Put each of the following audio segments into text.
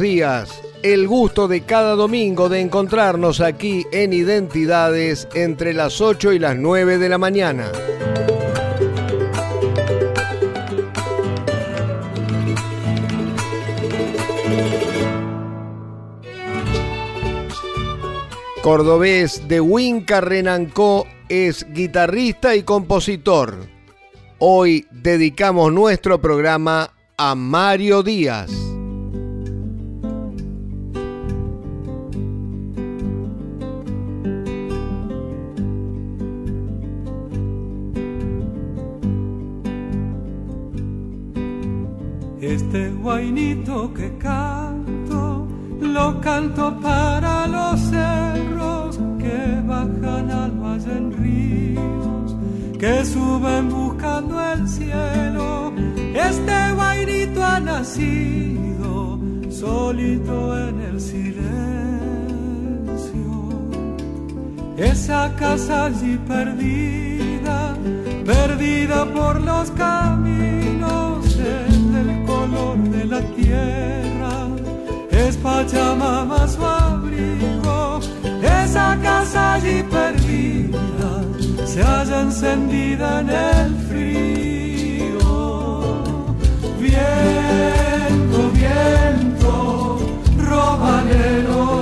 Días. El gusto de cada domingo de encontrarnos aquí en Identidades entre las 8 y las 9 de la mañana. Cordobés de Huinca Renancó es guitarrista y compositor. Hoy dedicamos nuestro programa a Mario Díaz. Guainito que canto, lo canto para los cerros que bajan al valle en ríos, que suben buscando el cielo. Este guainito ha nacido solito en el silencio. Esa casa allí perdida, perdida por los caminos la tierra, es Pachamama su abrigo, esa casa allí perdida se halla encendida en el frío. Viento, viento, robalero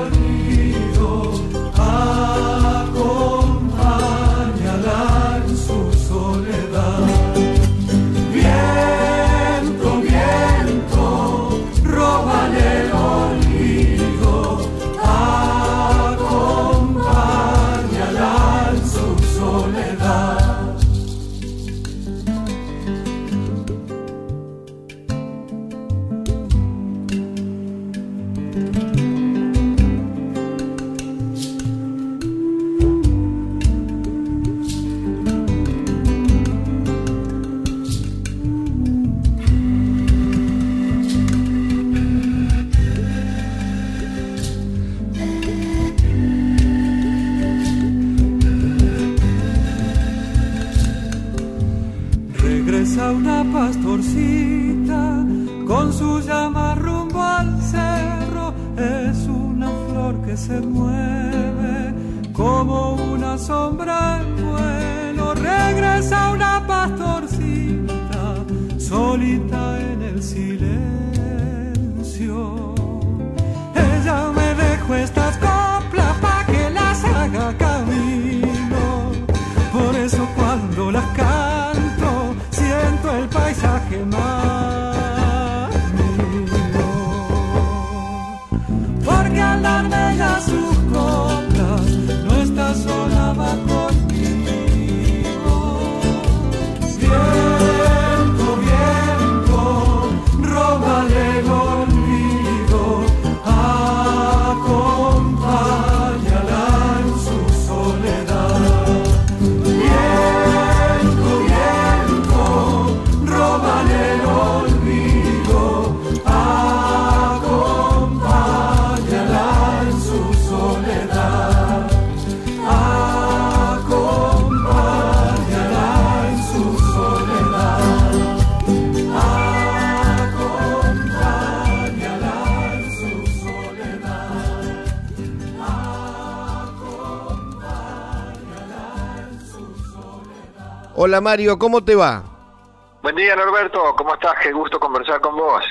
Hola Mario, ¿cómo te va? Buen día Norberto, ¿cómo estás? Qué gusto conversar con vos.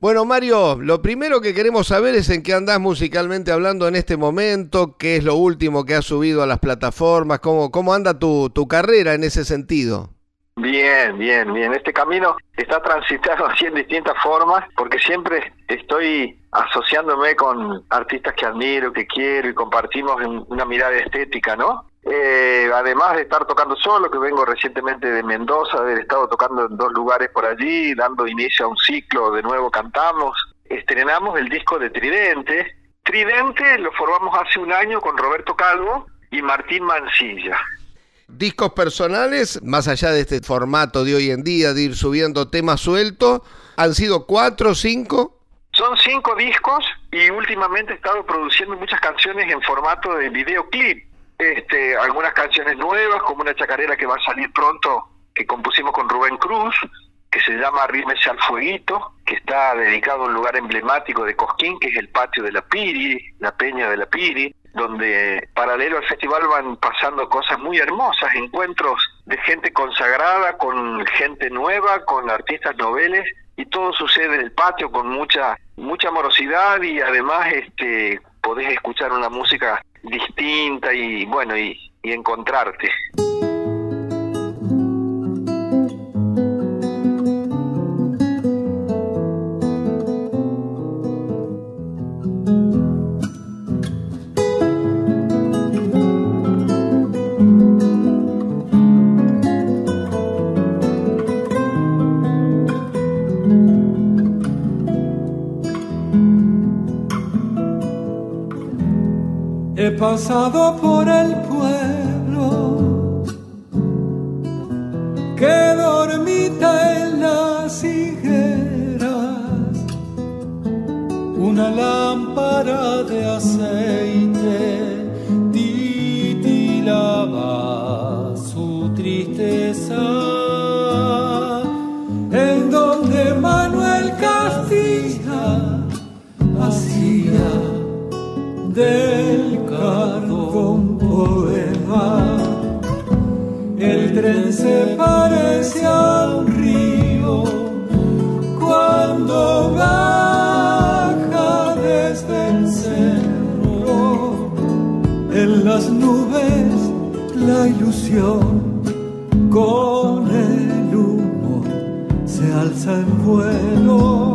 Bueno Mario, lo primero que queremos saber es en qué andás musicalmente hablando en este momento, qué es lo último que has subido a las plataformas, cómo, cómo anda tu, tu carrera en ese sentido. Bien, bien, bien. Este camino está transitado así en distintas formas porque siempre estoy asociándome con artistas que admiro, que quiero y compartimos una mirada estética, ¿no? Eh, además de estar tocando solo, que vengo recientemente de Mendoza, haber estado tocando en dos lugares por allí, dando inicio a un ciclo, de nuevo cantamos, estrenamos el disco de Tridente. Tridente lo formamos hace un año con Roberto Calvo y Martín Mancilla discos personales, más allá de este formato de hoy en día, de ir subiendo temas sueltos, han sido cuatro, cinco. Son cinco discos y últimamente he estado produciendo muchas canciones en formato de videoclip. Este, algunas canciones nuevas, como una chacarera que va a salir pronto, que compusimos con Rubén Cruz, que se llama Rímese al Fueguito, que está dedicado a un lugar emblemático de Cosquín, que es el patio de la Piri, la peña de la Piri donde paralelo al festival van pasando cosas muy hermosas, encuentros de gente consagrada con gente nueva, con artistas noveles y todo sucede en el patio con mucha mucha amorosidad y además este podés escuchar una música distinta y bueno y, y encontrarte. Pasado por el pueblo que dormita en las higueras, una lámpara de aceite titilaba su tristeza, en donde Manuel Castilla hacía del cartón poema. El tren se parece a un río cuando baja desde el cerro. En las nubes la ilusión con el humo se alza en vuelo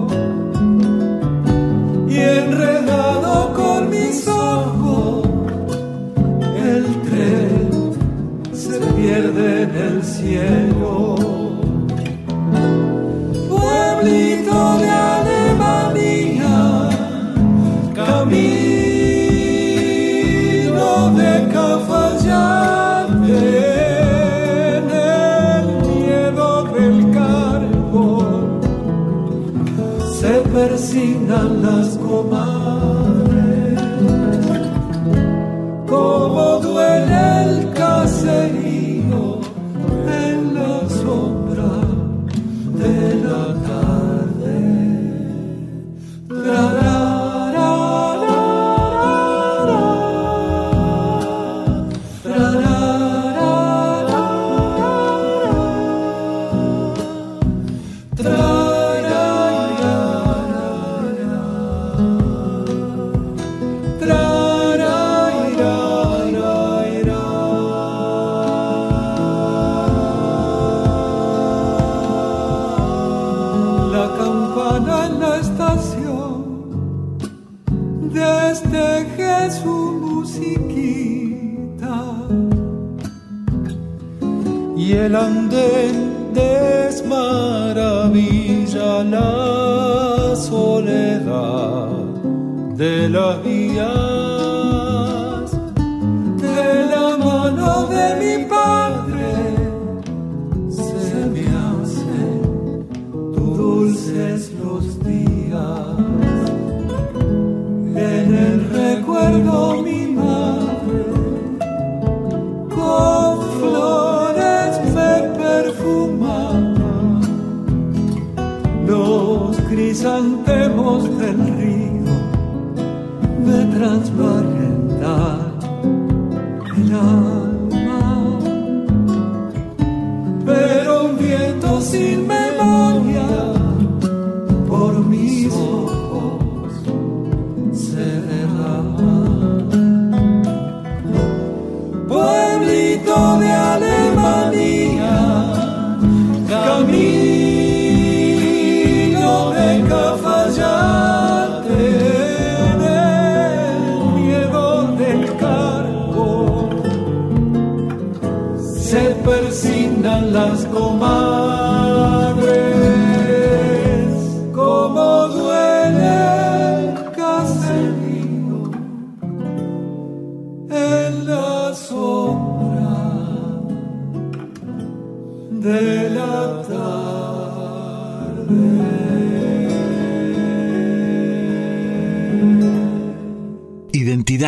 y el andén desmaravilla la soledad de las vías. De la mano de mi padre crisantemos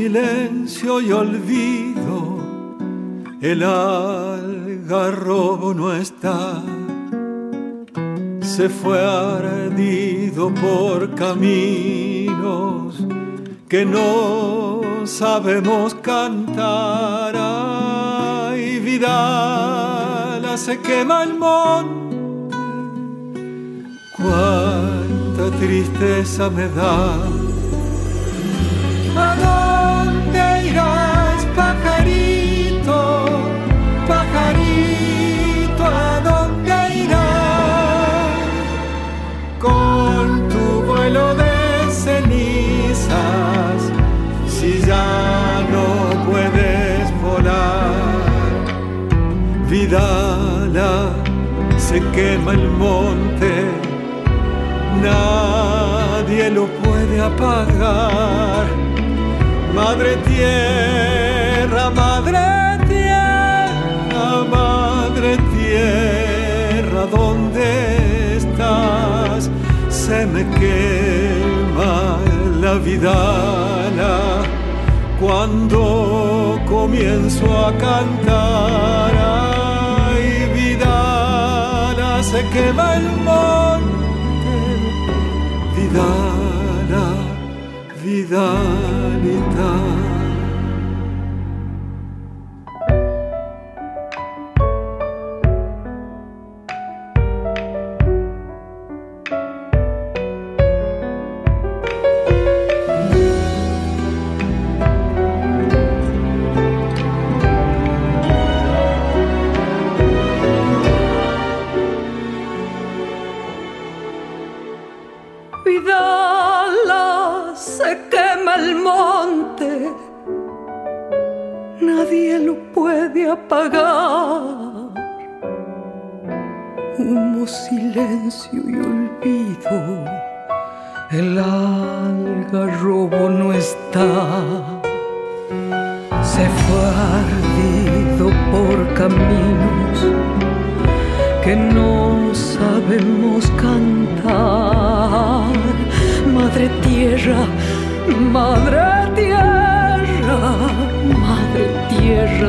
Y olvido, el algarrobo no está, se fue ardido por caminos que no sabemos cantar. Ay, vida, se quema el monte, cuánta tristeza me da se quema el monte, nadie lo puede apagar. Madre tierra, madre tierra, madre tierra, ¿dónde estás? Se me quema la vida cuando comienzo a cantar se quema el monte, apagar. Humo, silencio y olvido, el algarrobo no está. Se fue ardido por caminos que no sabemos cantar. Madre tierra, madre tierra, madre tierra,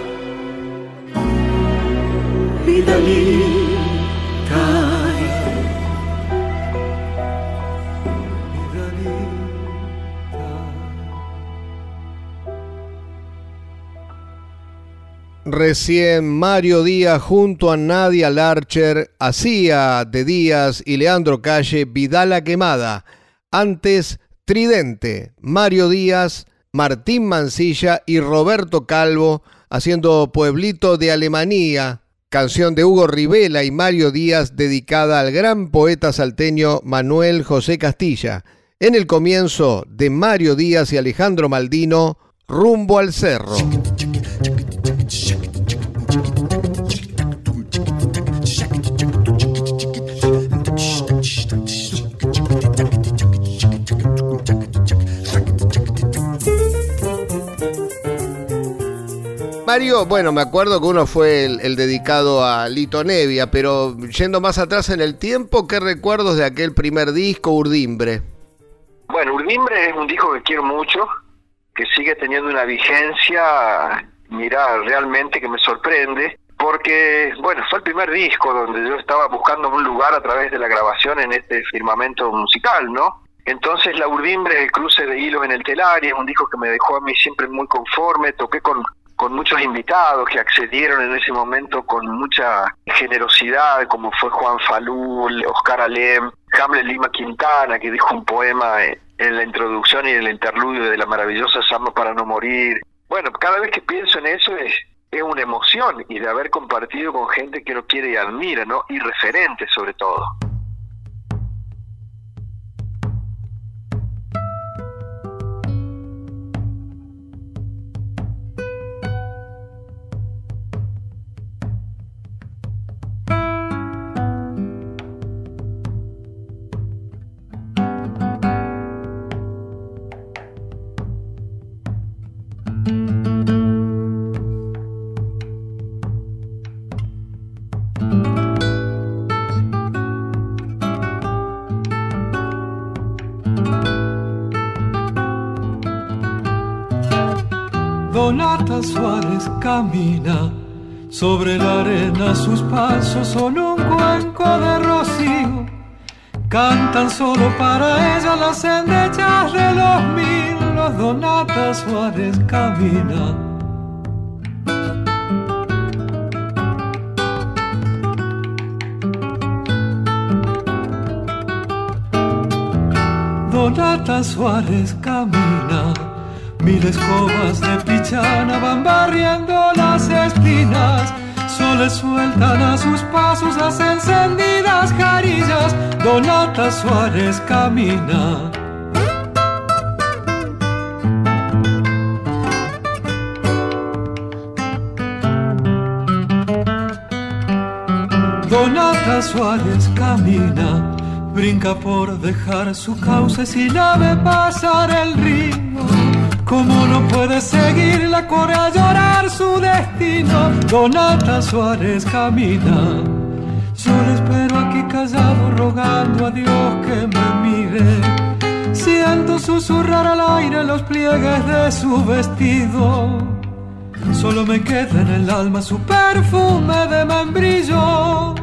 Recién Mario Díaz junto a Nadia Larcher hacía de Díaz y Leandro Calle Vidala Quemada. Antes Tridente, Mario Díaz, Martín Mancilla y Roberto Calvo haciendo Pueblito de Alemania, canción de Hugo Rivela y Mario Díaz dedicada al gran poeta salteño Manuel José Castilla. En el comienzo de Mario Díaz y Alejandro Maldino, rumbo al cerro. Mario, bueno, me acuerdo que uno fue el, dedicado a Lito Nevia, pero yendo más atrás en el tiempo, ¿qué recuerdos de aquel primer disco, Urdimbre? Bueno, Urdimbre es un disco que quiero mucho, que sigue teniendo una vigencia, mira, realmente que me sorprende, porque, bueno, fue el primer disco donde yo estaba buscando un lugar a través de la grabación en este firmamento musical, ¿no? Entonces La Urdimbre, el cruce de hilos en el telar, es un disco que me dejó a mí siempre muy conforme, toqué con, con muchos invitados que accedieron en ese momento con mucha generosidad, como fue Juan Falul, Oscar Alem, Hamlet Lima Quintana, que dijo un poema en la introducción y en el interludio de la maravillosa Samba para no morir. Bueno, cada vez que pienso en eso es, es una emoción y de haber compartido con gente que lo quiere y admira, ¿no? Y referente sobre todo. Camina sobre la arena, sus pasos son un cuenco de rocío. Cantan solo para ella las endechas de los mil, los Donata Suárez camina. Donata Suárez camina Mil escobas de pichana van barriendo las espinas. Soles sueltan a sus pasos las encendidas carillas. Donata Suárez camina. Donata Suárez camina, brinca por dejar su cauce si la ve pasar el río ¿Cómo no puede seguir la corre a llorar su destino? Donata Suárez camina. Yo le espero aquí callado rogando a Dios que me mire. Siento susurrar al aire los pliegues de su vestido. Solo me queda en el alma su perfume de membrillo.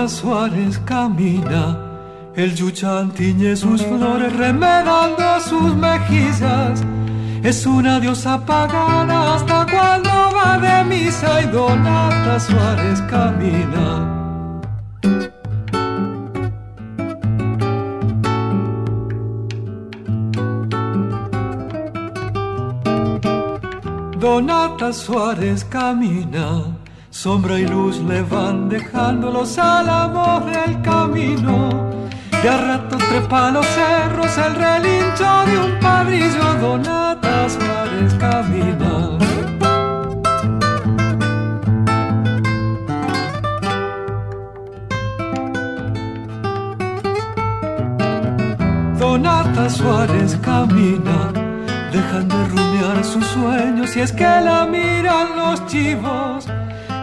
Donata Suárez camina, el yuchán tiñe sus flores remedando sus mejillas. Es una diosa pagana hasta cuando va de misa y Donata Suárez camina. Donata Suárez camina Sombra y luz le van dejando los álamos del camino. De a rato trepa los cerros el relincho de un padrillo. Donatas Suárez camina. Donata Suárez camina, dejan de rumiar sus sueños y es que la miran los chivos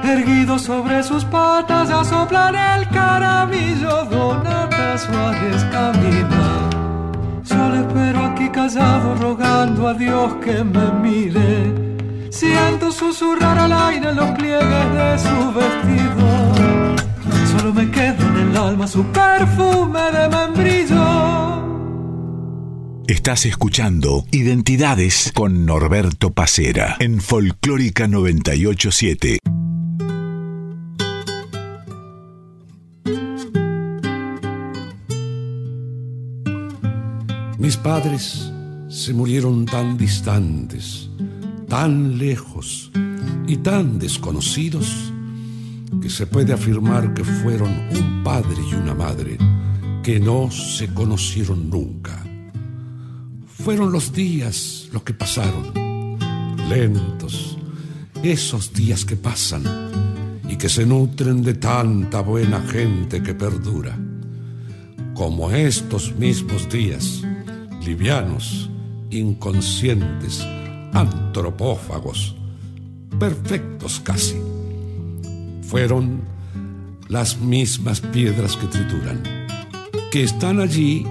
erguido sobre sus patas a soplar el caramillo, Donata Suárez camina. Solo espero aquí callado rogando a Dios que me mire. Siento susurrar al aire los pliegues de su vestido. Solo me queda en el alma su perfume de membrillo. Estás escuchando Identidades con Norberto Pacera en Folclórica 987. Padres se murieron tan distantes, tan lejos y tan desconocidos que se puede afirmar que fueron un padre y una madre que no se conocieron nunca. Fueron los días los que pasaron, lentos, esos días que pasan y que se nutren de tanta buena gente que perdura, como estos mismos días, livianos, inconscientes, antropófagos, perfectos casi. Fueron las mismas piedras que trituran, que están allí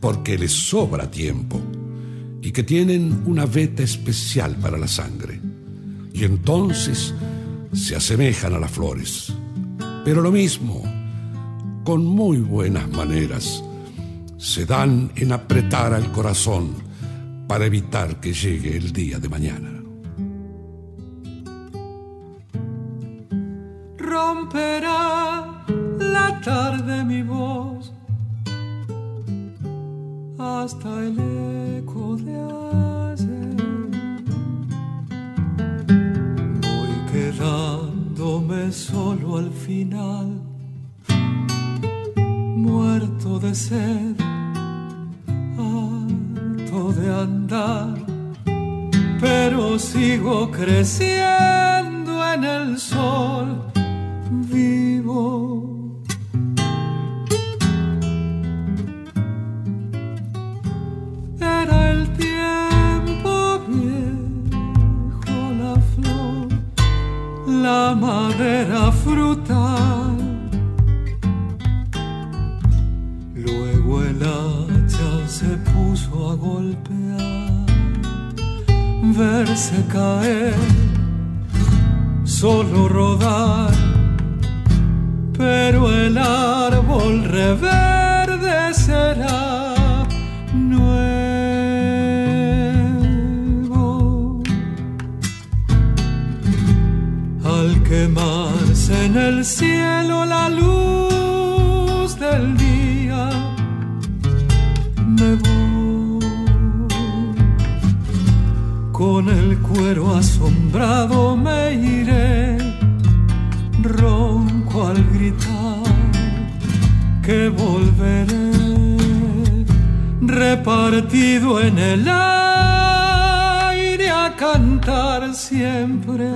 porque les sobra tiempo y que tienen una veta especial para la sangre. Y entonces se asemejan a las flores. Pero lo mismo, con muy buenas maneras, se dan en apretar al corazón para evitar que llegue el día de mañana. Romperá la tarde mi voz hasta el eco de ayer. Voy quedándome solo al final, muerto de sed, andar, pero sigo creciendo en el sol verse caer, solo rodar, pero el árbol reverdecerá. quemarse en el cielo la luz del día. Cuero asombrado me iré, ronco al gritar que volveré repartido en el aire a cantar siempre.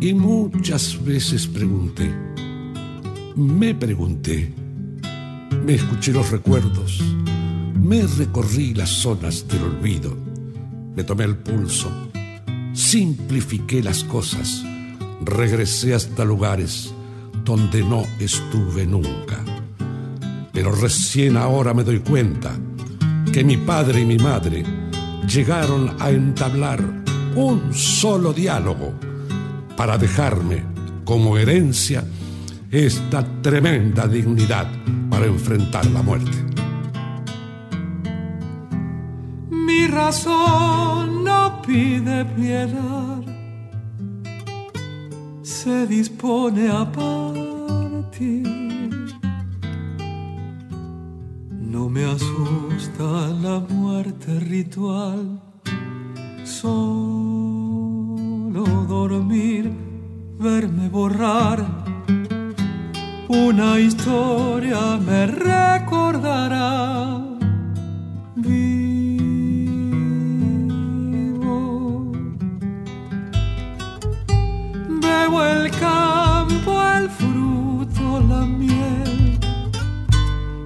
Y muchas veces pregunté, me pregunté, me escuché los recuerdos, me recorrí las zonas del olvido, me tomé el pulso, simplifiqué las cosas, regresé hasta lugares donde no estuve nunca. Pero recién ahora me doy cuenta que mi padre y mi madre llegaron a entablar un solo diálogo para dejarme como herencia esta tremenda dignidad para enfrentar la muerte. Mi razón no pide piedad, se dispone a partir. No me asusta la muerte ritual, dormir, verme borrar. Una historia me recordará. Vivo. Bebo el campo, el fruto, la miel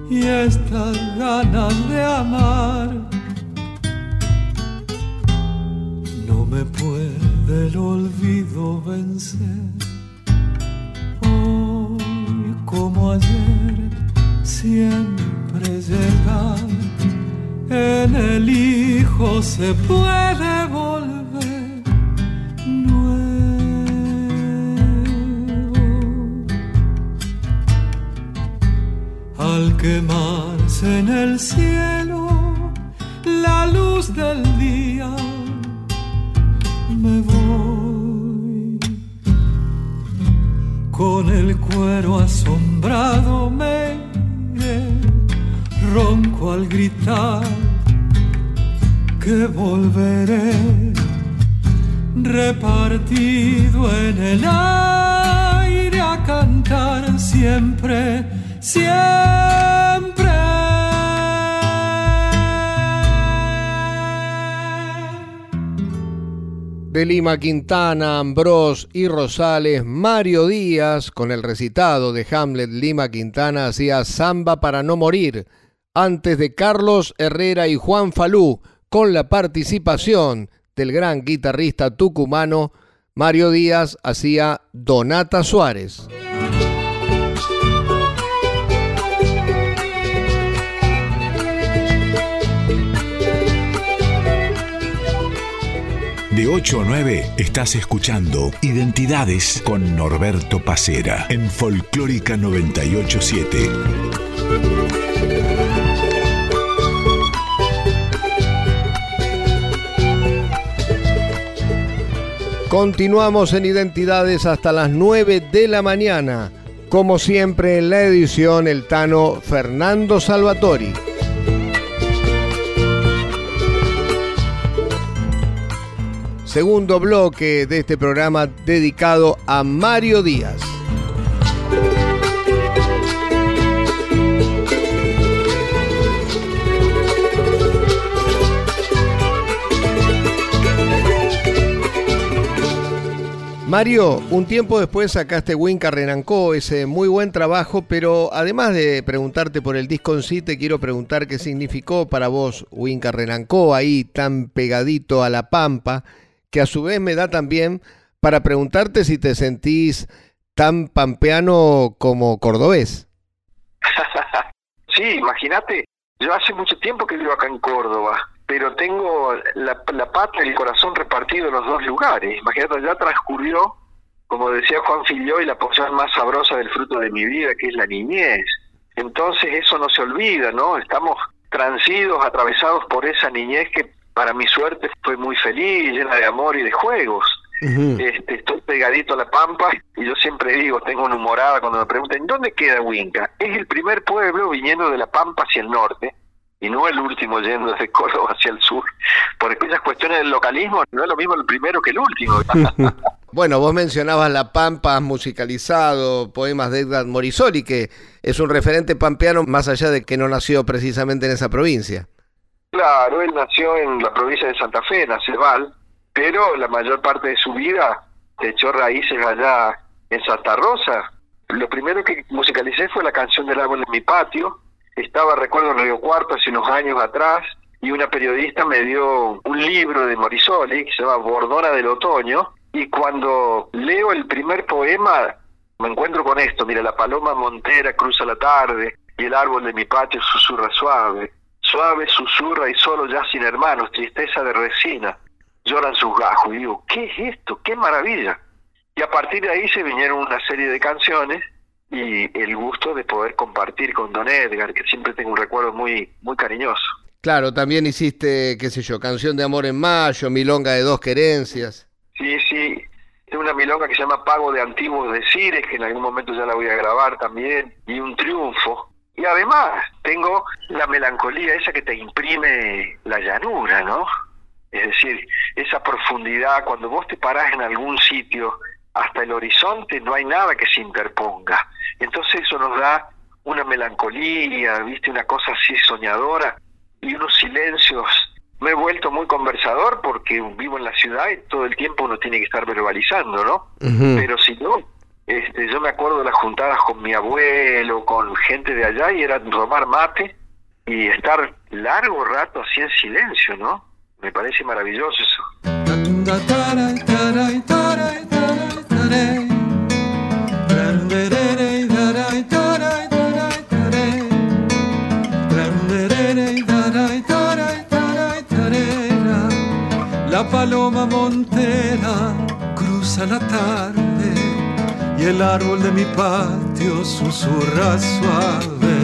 y estas ganas de amar. No me puedo del olvido vencer. Siempre llegar. En el hijo se puede Quintana, Ambrós y Rosales, Mario Díaz, con el recitado de Hamlet Lima Quintana, hacía Samba para no morir, antes de Carlos Herrera y Juan Falú, con la participación del gran guitarrista tucumano Mario Díaz hacía Donata Suárez. De 8 a 9 estás escuchando Identidades con Norberto Pacera en Folclórica 987. Continuamos en Identidades hasta las 9 de la mañana. Como siempre en la edición el Tano Fernando Salvatori. Segundo bloque de este programa dedicado a Mario Díaz. Mario, un tiempo después sacaste Winca Renancó, ese muy buen trabajo, pero además de preguntarte por el disco en sí, te quiero preguntar qué significó para vos Winca Renancó, ahí tan pegadito a la pampa, que a su vez me da también para preguntarte si te sentís tan pampeano como cordobés. sí, imagínate, yo hace mucho tiempo que vivo acá en Córdoba pero tengo la, pata y el corazón repartido en los dos lugares. Imagínate, ya transcurrió, como decía Juan Filió, y la porción más sabrosa del fruto de mi vida, que es la niñez. Entonces eso no se olvida, ¿no? Estamos transidos, atravesados por esa niñez que para mi suerte fue muy feliz, llena de amor y de juegos. este, estoy pegadito a la pampa y yo siempre digo, tengo una humorada cuando me preguntan, ¿dónde queda Huinca? Es el primer pueblo viniendo de la pampa hacia el norte, y no el último yendo desde Córdoba hacia el sur. Por aquellas cuestiones del localismo, no es lo mismo el primero que el último. bueno, vos mencionabas La Pampa musicalizado, poemas de Edgar Morisoli, que es un referente pampeano más allá de que no nació precisamente en esa provincia. Claro, él nació en la provincia de Santa Fe, en Aceval, pero la mayor parte de su vida echó raíces allá en Santa Rosa. Lo primero que musicalicé fue la canción del árbol en mi patio, estaba, recuerdo, en Río Cuarto hace unos años atrás y una periodista me dio un libro de Morisoli que se llama Bordona del Otoño y cuando leo el primer poema me encuentro con esto, mira, la paloma montera cruza la tarde y el árbol de mi patio susurra suave, suave susurra y solo ya sin hermanos, tristeza de resina, lloran sus gajos y digo, ¿qué es esto? ¡Qué maravilla! Y a partir de ahí se vinieron una serie de canciones y el gusto de poder compartir con Don Edgar, que siempre tengo un recuerdo muy, muy cariñoso. Claro, también hiciste, qué sé yo, Canción de Amor en Mayo, Milonga de Dos Querencias. Sí, sí, tengo una milonga que se llama Pago de Antiguos Decires, que en algún momento ya la voy a grabar también, y un triunfo. Y además tengo la melancolía esa que te imprime la llanura, ¿no? Es decir, esa profundidad, cuando vos te parás en algún sitio hasta el horizonte no hay nada que se interponga. Entonces eso nos da una melancolía, viste, una cosa así soñadora y unos silencios. Me he vuelto muy conversador porque vivo en la ciudad y todo el tiempo uno tiene que estar verbalizando, ¿no? Pero si no, este, yo me acuerdo de las juntadas con mi abuelo, con gente de allá y era tomar mate y estar largo rato así en silencio, ¿no? Me parece maravilloso eso. La paloma montera cruza la tarde y el árbol de mi patio susurra suave.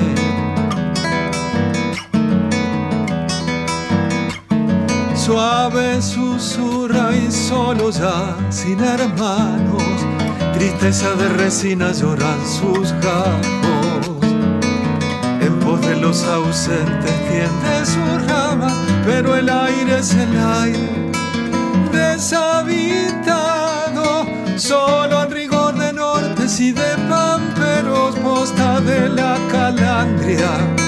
Suave susurra y solo ya sin hermanos tristeza de resina lloran sus gajos. En voz de los ausentes tiende sus ramas, pero el aire es el aire deshabitado, solo la calandria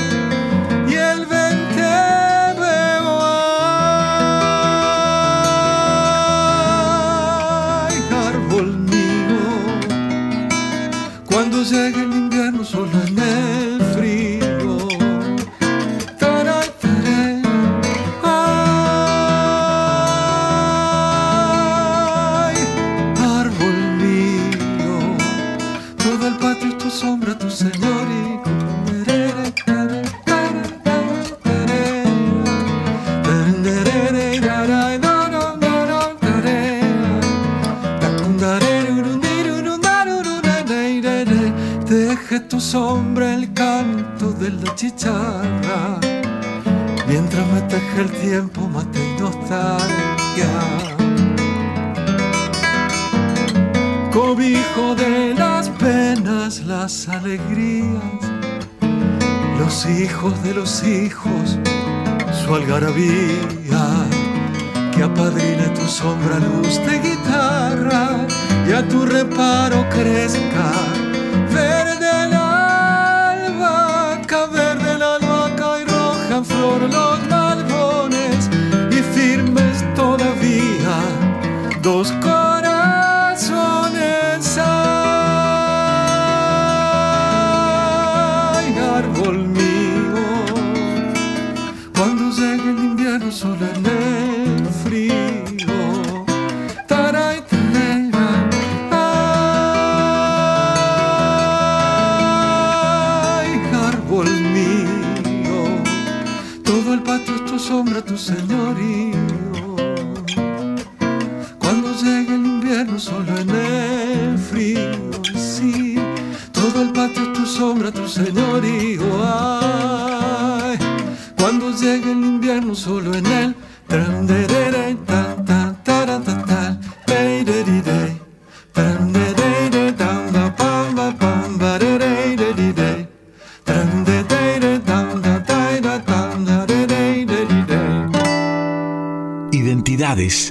teje el tiempo, mate y nostalgia. Cobijo de las penas, las alegrías, los hijos de los hijos, su algarabía, que apadrine tu sombra luz de guitarra y a tu reparo crezca dos tu señorío. Ay, cuando llegue el invierno solo en el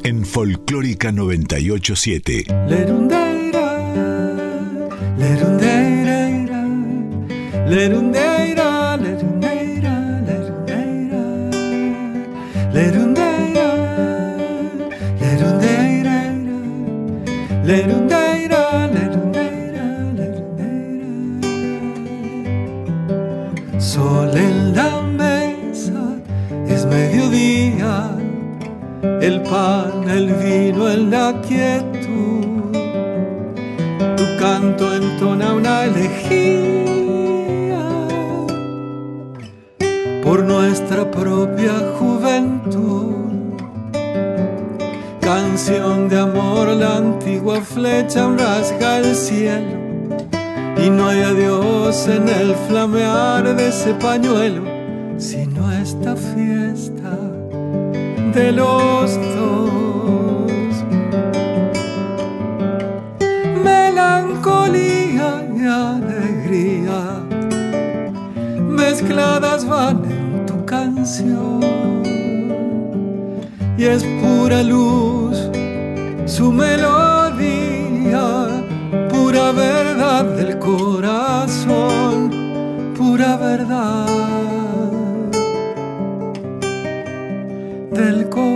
en Folclórica 987. Entona una elegía por nuestra propia juventud. Canción de amor, la antigua flecha rasga el cielo y no hay adiós en el flamear de ese pañuelo, sino esta fiesta de los dos. Melancolía mezcladas van en tu canción y es pura luz su melodía, pura verdad del corazón, pura verdad. del corazón.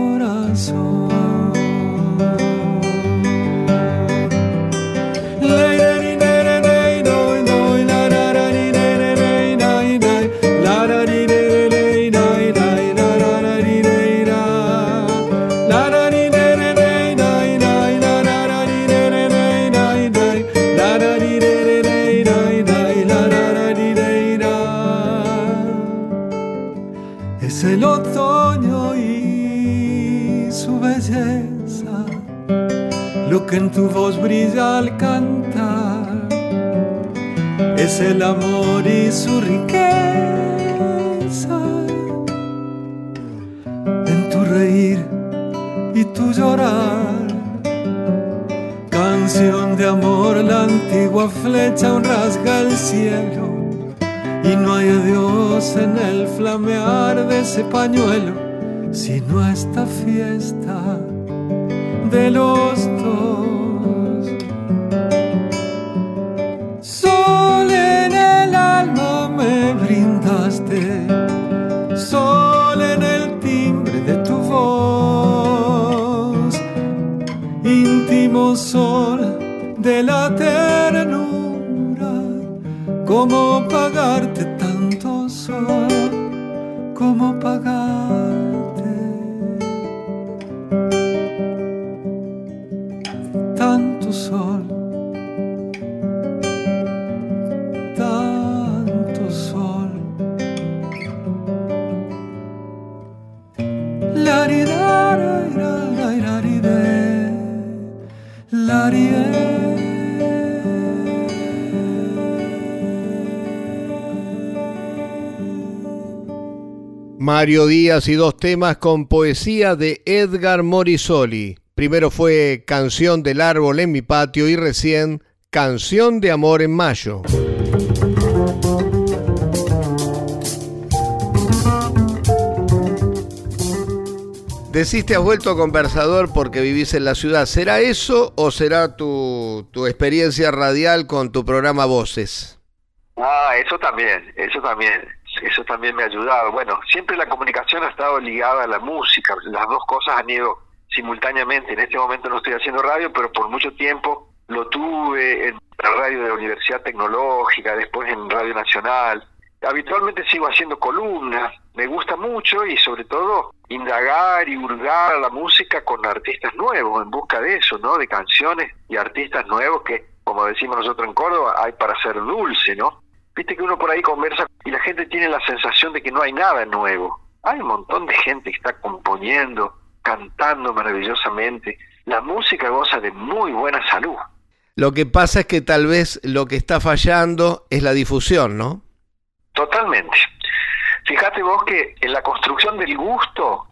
En tu voz brilla al cantar es el amor y su riqueza. En tu reír y tu llorar, canción de amor la agua flecha un rasga el cielo y no hay Dios en el flamear de ese pañuelo, sino esta fiesta de los dos. Brindaste, sol en el timbre de tu voz, íntimo sol de la ternura, cómo pagarte tanto sol, cómo pagarte Mario Díaz y dos temas con poesía de Edgar Morisoli. Primero fue Canción del Árbol en mi patio y recién Canción de Amor en Mayo. Decís te has vuelto conversador porque vivís en la ciudad. ¿Será eso o será tu, tu experiencia radial con tu programa Voces? Ah, eso también, eso también eso también me ha ayudado. Bueno, siempre la comunicación ha estado ligada a la música, las dos cosas han ido simultáneamente. En este momento no estoy haciendo radio, pero por mucho tiempo lo tuve en la radio de la Universidad Tecnológica, después en Radio Nacional. Habitualmente sigo haciendo columnas, me gusta mucho y sobre todo indagar y hurgar la música con artistas nuevos, en busca de eso, ¿no? De canciones y artistas nuevos que, como decimos nosotros en Córdoba, hay para ser dulce, ¿no? Viste que uno por ahí conversa y la gente tiene la sensación de que no hay nada nuevo. Hay un montón de gente que está componiendo, cantando maravillosamente. La música goza de muy buena salud. Lo que pasa es que tal vez lo que está fallando es la difusión, ¿no? Totalmente. Fíjate vos que en la construcción del gusto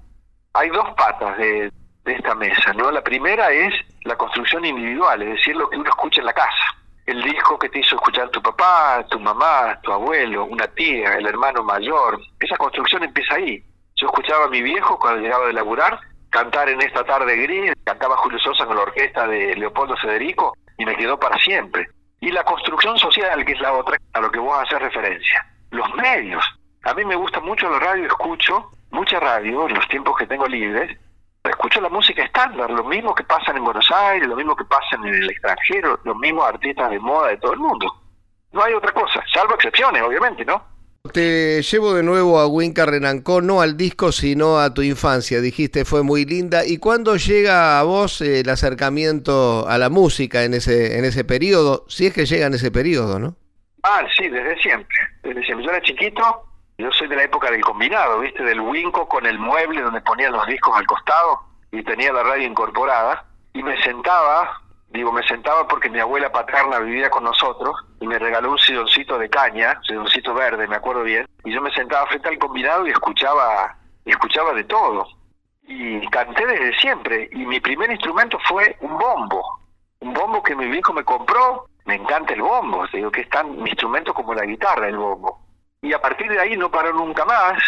hay dos patas de, de esta mesa, ¿no? La primera es la construcción individual, es decir, lo que uno escucha en la casa el disco que te hizo escuchar tu papá, tu mamá, tu abuelo, una tía, el hermano mayor. Esa construcción empieza ahí. Yo escuchaba a mi viejo cuando llegaba de laburar cantar en esta tarde gris, cantaba Julio Sosa con la orquesta de Leopoldo Federico y me quedó para siempre. Y la construcción social, que es la otra, a lo que vos haces referencia. Los medios. A mí me gusta mucho la radio, escucho mucha radio en los tiempos que tengo libres escucho la música estándar, lo mismo que pasa en Buenos Aires, lo mismo que pasa en el extranjero, los mismos artistas de moda de todo el mundo. No hay otra cosa, salvo excepciones, obviamente, ¿no? Te llevo de nuevo a Winca Renancó, no al disco, sino a tu infancia. Dijiste fue muy linda. ¿Y cuándo llega a vos el acercamiento a la música en ese en ese periodo? Si es que llega en ese periodo, ¿no? Ah, sí, desde siempre. Desde siempre. Yo era chiquito yo soy de la época del combinado, ¿viste? Del Winco con el mueble donde ponía los discos al costado y tenía la radio incorporada. Y me sentaba, digo, me sentaba porque mi abuela paterna vivía con nosotros y me regaló un silloncito de caña, silloncito verde, me acuerdo bien. Y yo me sentaba frente al combinado y escuchaba, y escuchaba de todo. Y canté desde siempre. Y mi primer instrumento fue un bombo. Un bombo que mi viejo me compró. Me encanta el bombo. Digo que es tan mi instrumento como la guitarra, el bombo y a partir de ahí no paró nunca más.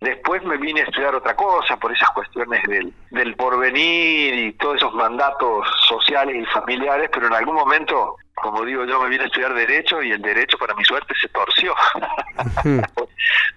Después me vine a estudiar otra cosa por esas cuestiones del, del porvenir y todos esos mandatos sociales y familiares, pero en algún momento, como digo yo, me vine a estudiar derecho y el derecho para mi suerte se torció.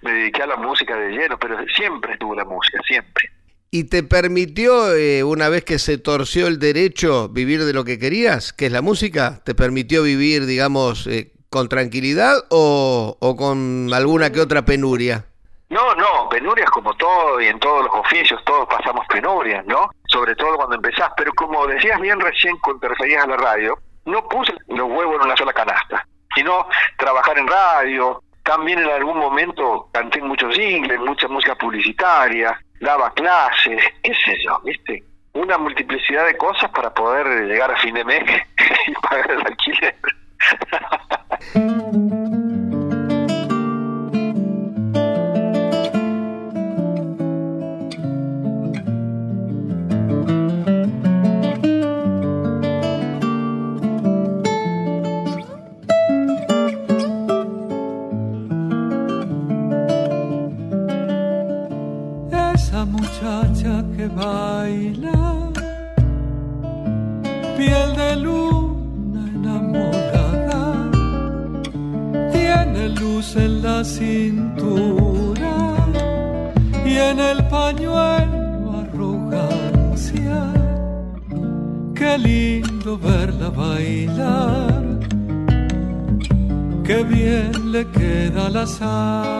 me dediqué a la música de lleno, pero siempre estuvo la música, siempre. ¿Y te permitió, eh, una vez que se torció el derecho, vivir de lo que querías, que es la música? ¿Te permitió vivir, digamos, eh, con tranquilidad o, o con alguna que otra penuria? No, no, penurias como todo y en todos los oficios, todos pasamos penurias, ¿no? Sobre todo cuando empezás, pero como decías bien recién cuando te referías a la radio, no puse los huevos en una sola canasta, sino trabajar en radio, también en algún momento canté muchos ingles, mucha música publicitaria, daba clases, qué sé yo, ¿viste? Una multiplicidad de cosas para poder llegar a fin de mes y pagar el alquiler. Esa muchacha que baila, piel de luz. En la cintura y en el pañuelo arrogancia. Qué lindo verla bailar, qué bien le queda la samba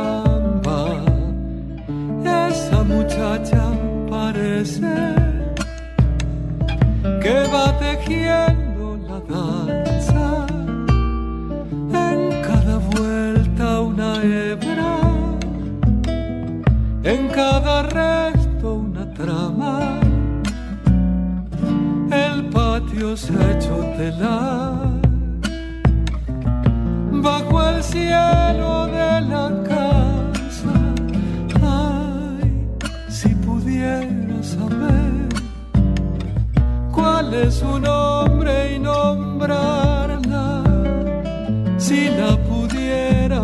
esa muchacha parece que va tejiendo la danza. En cada resto una trama. El patio se ha hecho telar. Bajo el cielo de la casa. Saber cuál es su nombre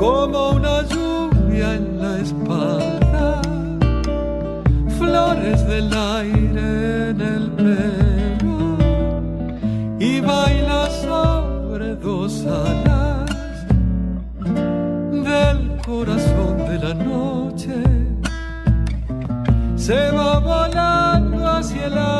como una lluvia en la espalda, flores del aire en el pelo y baila sobre dos alas del corazón de la noche. Se va volando hacia el aire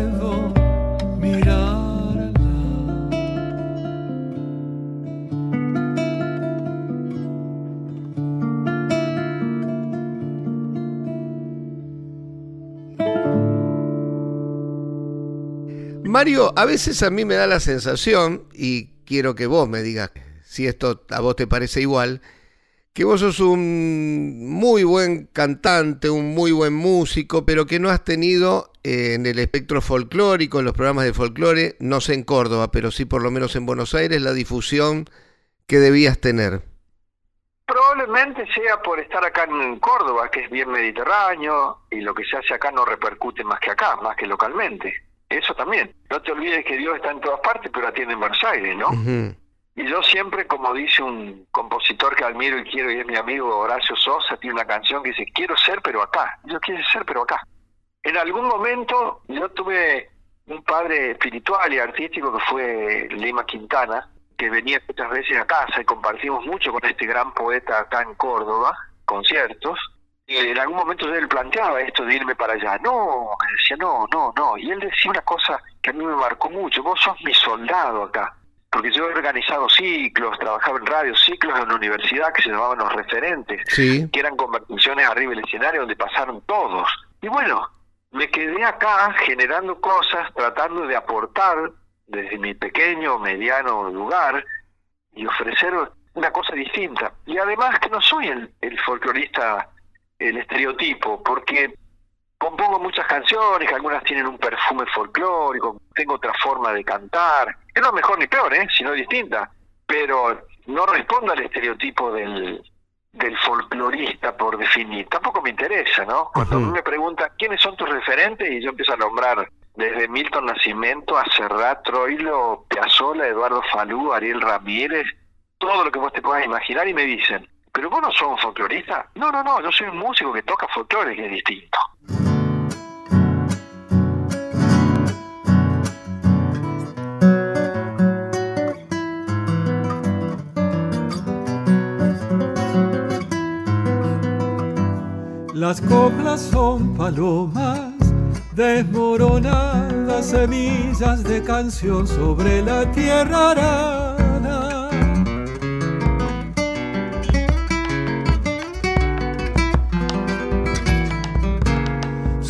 Mario, a veces a mí me da la sensación, y quiero que vos me digas si esto a vos te parece igual, que vos sos un muy buen cantante, un muy buen músico, pero que no has tenido eh, en el espectro folclórico, en los programas de folclore, no sé en Córdoba, pero sí por lo menos en Buenos Aires, la difusión que debías tener. Probablemente sea por estar acá en Córdoba, que es bien mediterráneo, y lo que se hace acá no repercute más que acá, más que localmente. Eso también. No te olvides que Dios está en todas partes, pero atiende en Buenos Aires, ¿no? Y yo siempre, como dice un compositor que admiro y quiero, y es mi amigo Horacio Sosa, tiene una canción que dice, quiero ser, pero acá. Yo quiero ser, pero acá. En algún momento yo tuve un padre espiritual y artístico que fue Lima Quintana, que venía muchas veces a casa y compartimos mucho con este gran poeta acá en Córdoba, conciertos en algún momento él planteaba esto de irme para allá. No, me decía, no, no, no. Y él decía una cosa que a mí me marcó mucho. Vos sos mi soldado acá. Porque yo he organizado ciclos, trabajaba en radio, ciclos en la universidad que se llamaban los referentes, que eran conversaciones arriba del escenario donde pasaron todos. Y bueno, me quedé acá generando cosas, tratando de aportar desde mi pequeño, mediano lugar y ofrecer una cosa distinta. Y además que no soy el, el folclorista el estereotipo, porque compongo muchas canciones, que algunas tienen un perfume folclórico, tengo otra forma de cantar, es no mejor ni peor, ¿eh? sino distinta, pero no respondo al estereotipo del, del folclorista por definir, tampoco me interesa, ¿no? Cuando me preguntan quiénes son tus referentes y yo empiezo a nombrar desde Milton Nascimento a Serrat, Troilo, Piazzolla, Eduardo Falú, Ariel Ramírez, todo lo que vos te puedas imaginar y me dicen, ¿pero vos no sos un folclorista? No, no, no, yo soy un músico que toca folclore, que es distinto. Las coplas son palomas desmoronadas, semillas de canción sobre la tierra.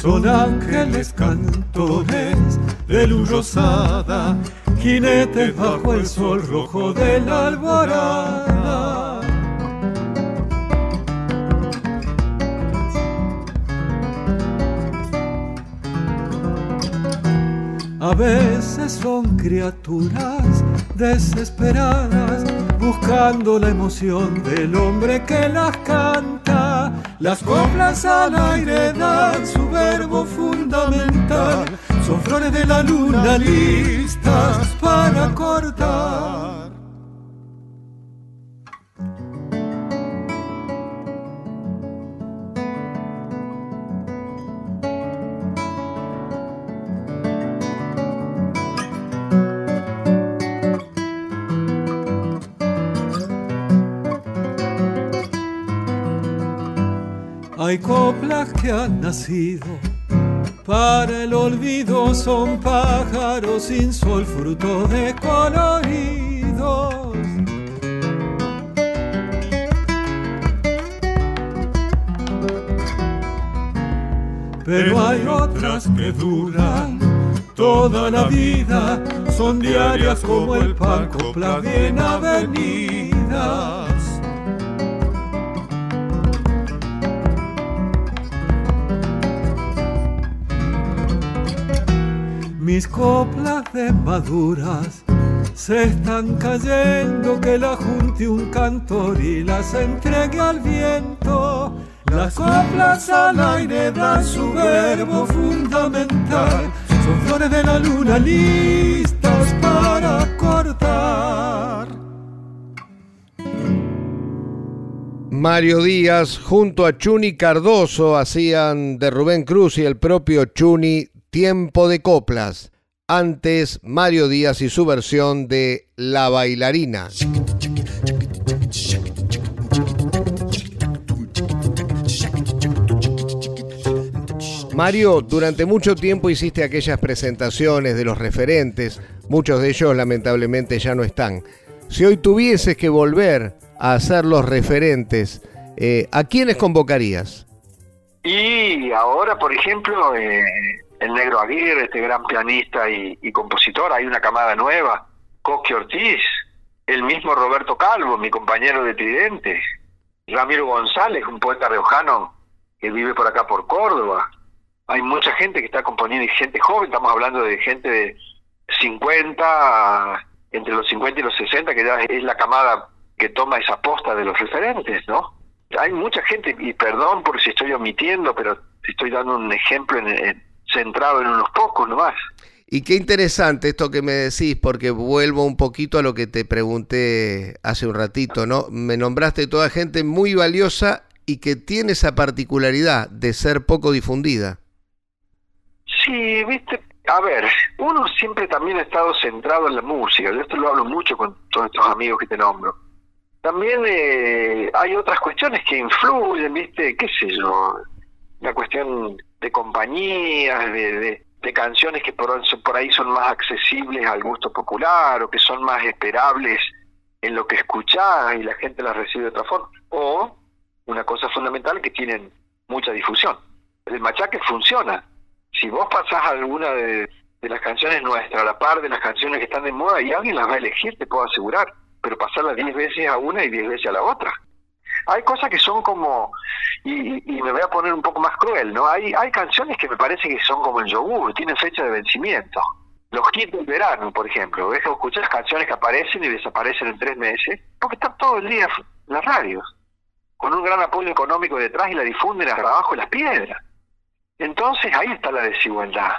Son ángeles cantores de luz rosada, jinetes bajo el sol rojo de la alborada. A veces son criaturas desesperadas buscando la emoción del hombre que las canta. Las coplas al aire dan su verbo fundamental. Son flores de la luna listas para cortar. Hay coplas que han nacido para el olvido, son pájaros sin sol, fruto de coloridos. Pero hay otras que duran toda la vida, son diarias como el pan, coplas bien avenidas. Mis coplas de maduras se están cayendo, que la junte un cantor y las entregue al viento. Las coplas al aire dan su verbo fundamental, son flores de la luna listas para cortar. Mario Díaz junto a Chuni Cardoso hacían de Rubén Cruz y el propio Chuni Tiempo de Coplas. Antes, Mario Díaz y su versión de La bailarina. Mario, durante mucho tiempo hiciste aquellas presentaciones de los referentes, muchos de ellos lamentablemente ya no están. Si hoy tuvieses que volver a hacer los referentes, eh, ¿a quiénes convocarías? Y ahora, por ejemplo, eh, el Negro Aguirre, este gran pianista y, compositor, hay una camada nueva, Coqui Ortiz, el mismo Roberto Calvo, mi compañero de Tridente, Ramiro González, un poeta riojano que vive por acá por Córdoba. Hay mucha gente que está componiendo y gente joven, estamos hablando de gente de 50, entre los 50 y los 60, que ya es la camada que toma esa posta de los referentes, ¿no? Hay mucha gente, y perdón por si estoy omitiendo, pero estoy dando un ejemplo en, centrado en unos pocos nomás. Y qué interesante esto que me decís, porque vuelvo un poquito a lo que te pregunté hace un ratito, ¿no? Me nombraste toda gente muy valiosa y que tiene esa particularidad de ser poco difundida. Sí, viste, a ver, uno siempre también ha estado centrado en la música, yo esto lo hablo mucho con todos estos amigos que te nombro. También eh, hay otras cuestiones que influyen, viste, qué sé yo, la cuestión de compañías, de, canciones que por, por ahí son más accesibles al gusto popular o que son más esperables en lo que escuchás y la gente las recibe de otra forma. O una cosa fundamental que tienen mucha difusión. El machaque funciona. Si vos pasás alguna de, de las canciones nuestras a la par de las canciones que están de moda y alguien las va a elegir, te puedo asegurar. Pero pasarlas 10 veces a una y 10 veces a la otra. Hay cosas que son como, y, me voy a poner un poco más cruel, ¿no? Hay, hay canciones que me parece que son como el yogur, tienen fecha de vencimiento. Los hits del verano, por ejemplo, ves que escuchas canciones que aparecen y desaparecen en tres meses, porque están todo el día en las radios, con un gran apoyo económico detrás y la difunden abajo de las piedras. Entonces ahí está la desigualdad.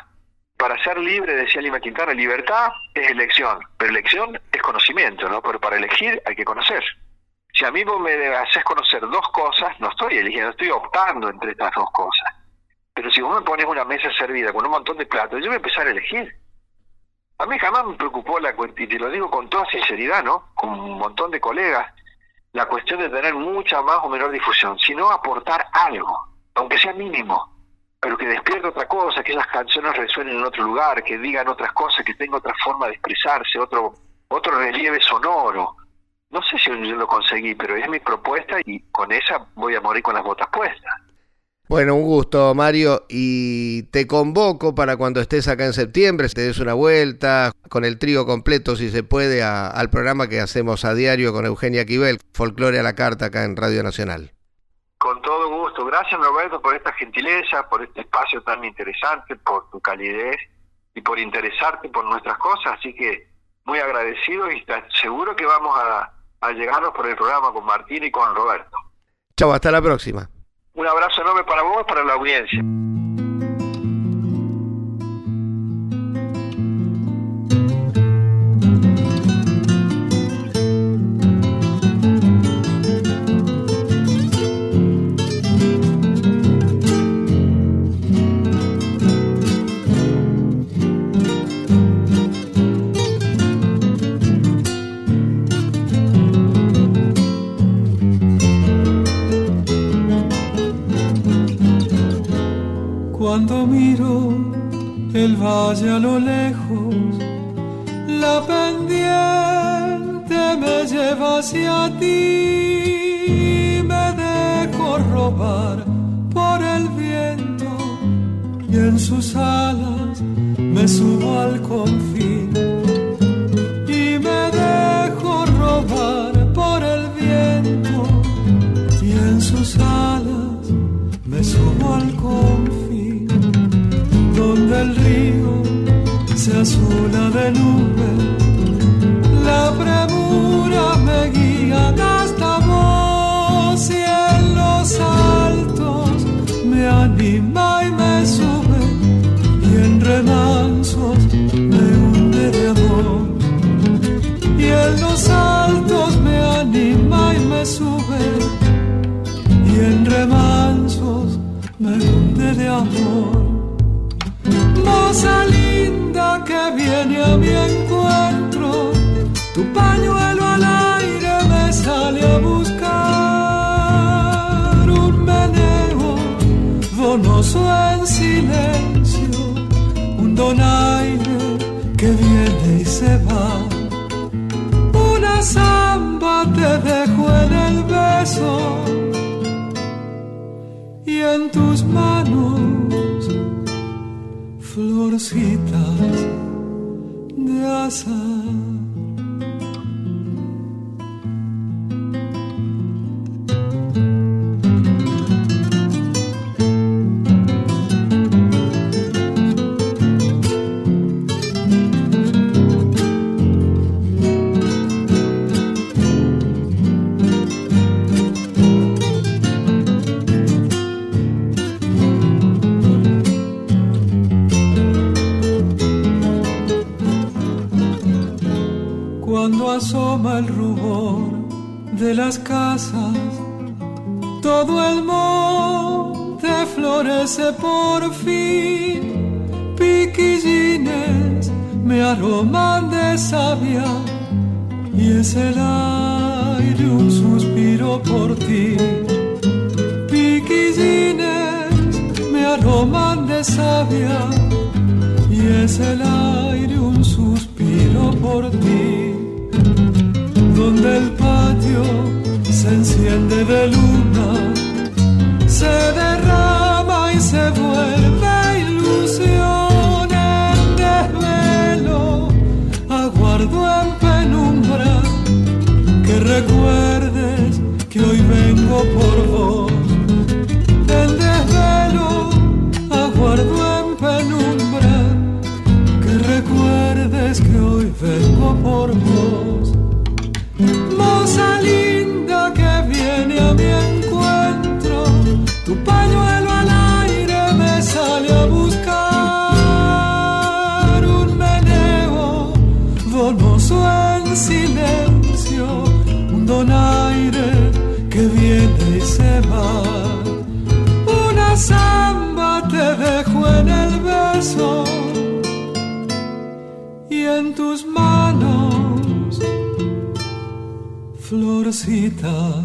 Para ser libre, decía Lima Quintana, libertad es elección, pero elección es conocimiento, ¿no? Pero para elegir hay que conocer. Si a mí vos me haces conocer dos cosas, no estoy eligiendo, estoy optando entre estas dos cosas. Pero si vos me pones una mesa servida con un montón de platos, yo voy a empezar a elegir. A mí jamás me preocupó la cuestión, y te lo digo con toda sinceridad, ¿no? Con un montón de colegas, la cuestión de tener mucha más o menor difusión, sino aportar algo, aunque sea mínimo pero que despierte otra cosa, que esas canciones resuenen en otro lugar, que digan otras cosas, que tenga otra forma de expresarse, otro, otro relieve sonoro. No sé si yo lo conseguí, pero es mi propuesta y con esa voy a morir con las botas puestas. Bueno, un gusto, Mario, y te convoco para cuando estés acá en septiembre, te des una vuelta con el trío completo, si se puede, al programa que hacemos a diario con Eugenia Quivel, Folclore a la Carta, acá en Radio Nacional. Con todo gusto. Gracias, Roberto, por esta gentileza, por este espacio tan interesante, por tu calidez y por interesarte por nuestras cosas. Así que muy agradecido y seguro que vamos a, a llegarnos por el programa con Martín y con Roberto. Chao, hasta la próxima. Un abrazo enorme para vos y para la audiencia. Se azula de nube, la premura me guía hasta vos y en los altos me anima y me sube y en remansos me hunde de amor. Y en los altos me anima y me sube y en remansos me hunde de amor a mi encuentro, tu pañuelo al aire me sale a buscar un meneo donoso en silencio, un donaire que viene y se va. Una samba te dejo en el beso y en tus manos florcitas casa. Azar. el rubor de las casas, todo el monte florece por fin, piquillines me aroman de savia y es el aire un suspiro por ti. Piquillines me aroman de savia y es el aire un suspiro por ti se enciende de luna, se derrama y se vuelve pañuelo al aire me sale a buscar un meneo dolmoso en silencio, un donaire que viene y se va. Una samba te dejo en el beso y en tus manos, florcita.